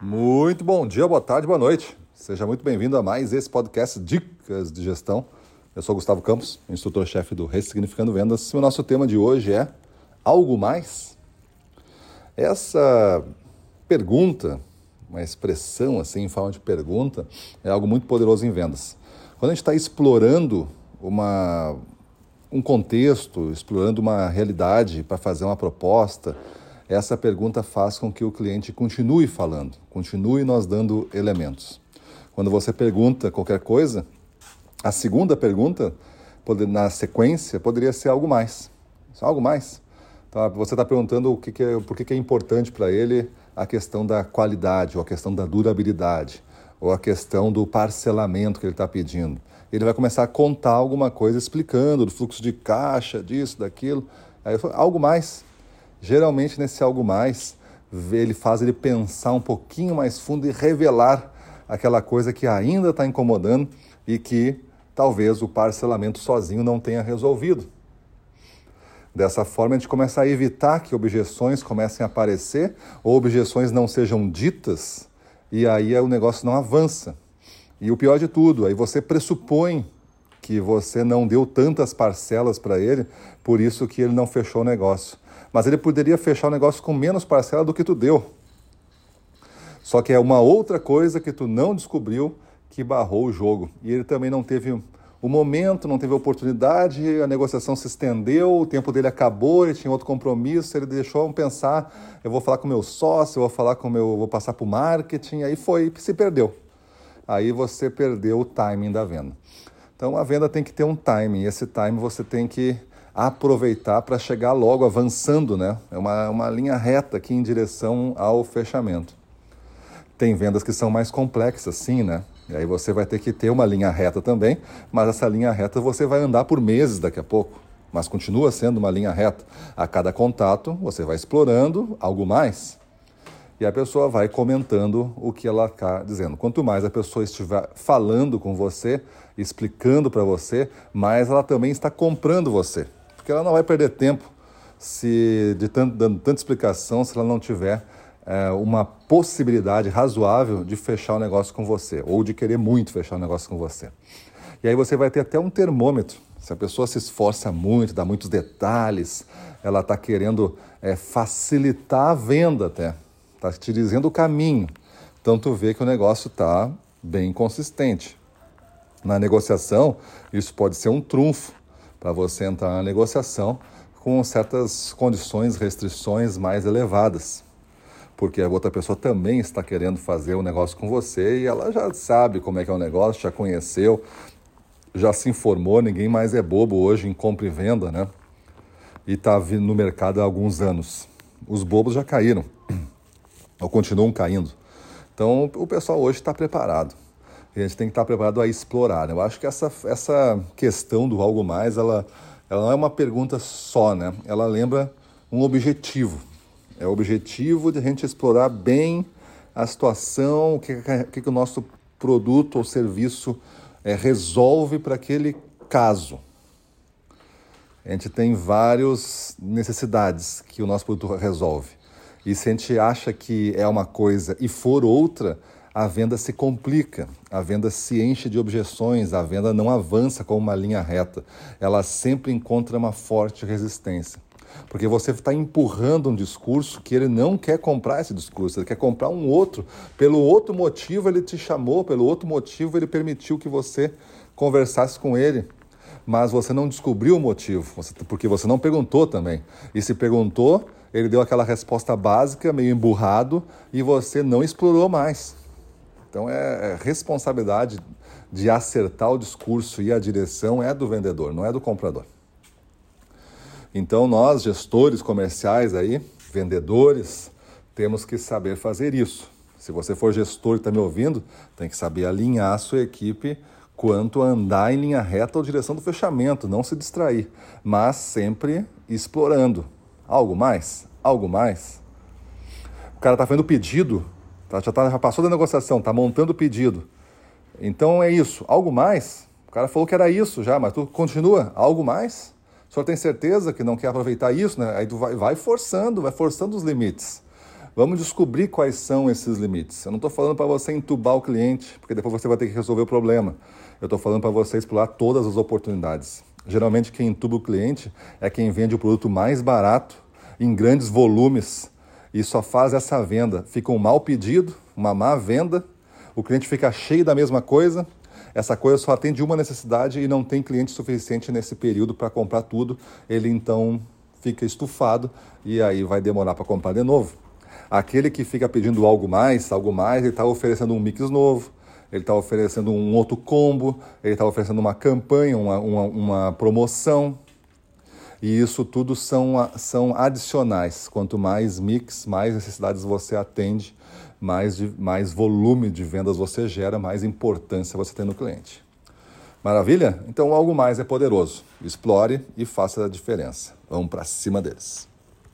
Muito bom dia, boa tarde, boa noite. Seja muito bem-vindo a mais esse podcast Dicas de Gestão. Eu sou Gustavo Campos, instrutor-chefe do Ressignificando Vendas. E o nosso tema de hoje é algo mais? Essa pergunta, uma expressão assim em forma de pergunta, é algo muito poderoso em vendas. Quando a gente está explorando uma, um contexto, explorando uma realidade para fazer uma proposta, essa pergunta faz com que o cliente continue falando, continue nós dando elementos. Quando você pergunta qualquer coisa, a segunda pergunta, na sequência, poderia ser algo mais. Algo mais. Então, você está perguntando o que, que é, por que, que é importante para ele a questão da qualidade, ou a questão da durabilidade, ou a questão do parcelamento que ele está pedindo. Ele vai começar a contar alguma coisa explicando do fluxo de caixa, disso, daquilo. Aí, algo mais. Geralmente, nesse algo mais, ele faz ele pensar um pouquinho mais fundo e revelar aquela coisa que ainda está incomodando e que talvez o parcelamento sozinho não tenha resolvido. Dessa forma, a gente começa a evitar que objeções comecem a aparecer ou objeções não sejam ditas e aí o negócio não avança. E o pior de tudo, aí você pressupõe que você não deu tantas parcelas para ele, por isso que ele não fechou o negócio mas ele poderia fechar o negócio com menos parcela do que tu deu. Só que é uma outra coisa que tu não descobriu que barrou o jogo. E ele também não teve o momento, não teve oportunidade, a negociação se estendeu, o tempo dele acabou, ele tinha outro compromisso, ele deixou pensar, eu vou falar com meu sócio, eu vou falar com meu, vou passar para o marketing, aí foi, se perdeu. Aí você perdeu o timing da venda. Então a venda tem que ter um timing, esse timing você tem que aproveitar para chegar logo avançando, né? É uma, uma linha reta aqui em direção ao fechamento. Tem vendas que são mais complexas, sim, né? E aí você vai ter que ter uma linha reta também, mas essa linha reta você vai andar por meses daqui a pouco. Mas continua sendo uma linha reta. A cada contato você vai explorando algo mais. E a pessoa vai comentando o que ela está dizendo. Quanto mais a pessoa estiver falando com você, explicando para você, mais ela também está comprando você porque ela não vai perder tempo se de tanto, dando tanta explicação se ela não tiver é, uma possibilidade razoável de fechar o negócio com você ou de querer muito fechar o negócio com você. E aí você vai ter até um termômetro. Se a pessoa se esforça muito, dá muitos detalhes, ela está querendo é, facilitar a venda até, está te dizendo o caminho. Então tu vê que o negócio está bem consistente. Na negociação, isso pode ser um trunfo para você entrar na negociação com certas condições, restrições mais elevadas. Porque a outra pessoa também está querendo fazer o um negócio com você e ela já sabe como é que é o negócio, já conheceu, já se informou, ninguém mais é bobo hoje em compra e venda, né? E está no mercado há alguns anos. Os bobos já caíram, ou continuam caindo. Então o pessoal hoje está preparado a gente tem que estar preparado a explorar. Eu acho que essa, essa questão do algo mais, ela, ela não é uma pergunta só, né? Ela lembra um objetivo. É o objetivo de a gente explorar bem a situação, o que, que, que o nosso produto ou serviço é, resolve para aquele caso. A gente tem várias necessidades que o nosso produto resolve. E se a gente acha que é uma coisa e for outra, a venda se complica, a venda se enche de objeções, a venda não avança com uma linha reta, ela sempre encontra uma forte resistência. Porque você está empurrando um discurso que ele não quer comprar esse discurso, ele quer comprar um outro. Pelo outro motivo ele te chamou, pelo outro motivo ele permitiu que você conversasse com ele. Mas você não descobriu o motivo, porque você não perguntou também. E se perguntou, ele deu aquela resposta básica, meio emburrado, e você não explorou mais. Então é, é responsabilidade de acertar o discurso e a direção é do vendedor, não é do comprador. Então nós, gestores comerciais aí, vendedores, temos que saber fazer isso. Se você for gestor e está me ouvindo, tem que saber alinhar a sua equipe quanto a andar em linha reta ou direção do fechamento, não se distrair, mas sempre explorando. Algo mais? Algo mais? O cara está fazendo pedido Tá, já, tá, já passou da negociação, está montando o pedido. Então é isso. Algo mais? O cara falou que era isso já, mas tu continua. Algo mais? O senhor tem certeza que não quer aproveitar isso, né? Aí tu vai, vai forçando, vai forçando os limites. Vamos descobrir quais são esses limites. Eu não estou falando para você entubar o cliente, porque depois você vai ter que resolver o problema. Eu estou falando para você explorar todas as oportunidades. Geralmente, quem entuba o cliente é quem vende o produto mais barato, em grandes volumes, e só faz essa venda. Fica um mau pedido, uma má venda, o cliente fica cheio da mesma coisa, essa coisa só atende uma necessidade e não tem cliente suficiente nesse período para comprar tudo. Ele então fica estufado e aí vai demorar para comprar de novo. Aquele que fica pedindo algo mais, algo mais, ele está oferecendo um mix novo, ele está oferecendo um outro combo, ele está oferecendo uma campanha, uma, uma, uma, promoção. E isso tudo são, são adicionais. Quanto mais mix, mais necessidades você atende, mais, mais volume de vendas você gera, mais importância você tem no cliente. Maravilha? Então algo mais é poderoso. Explore e faça a diferença. Vamos para cima deles.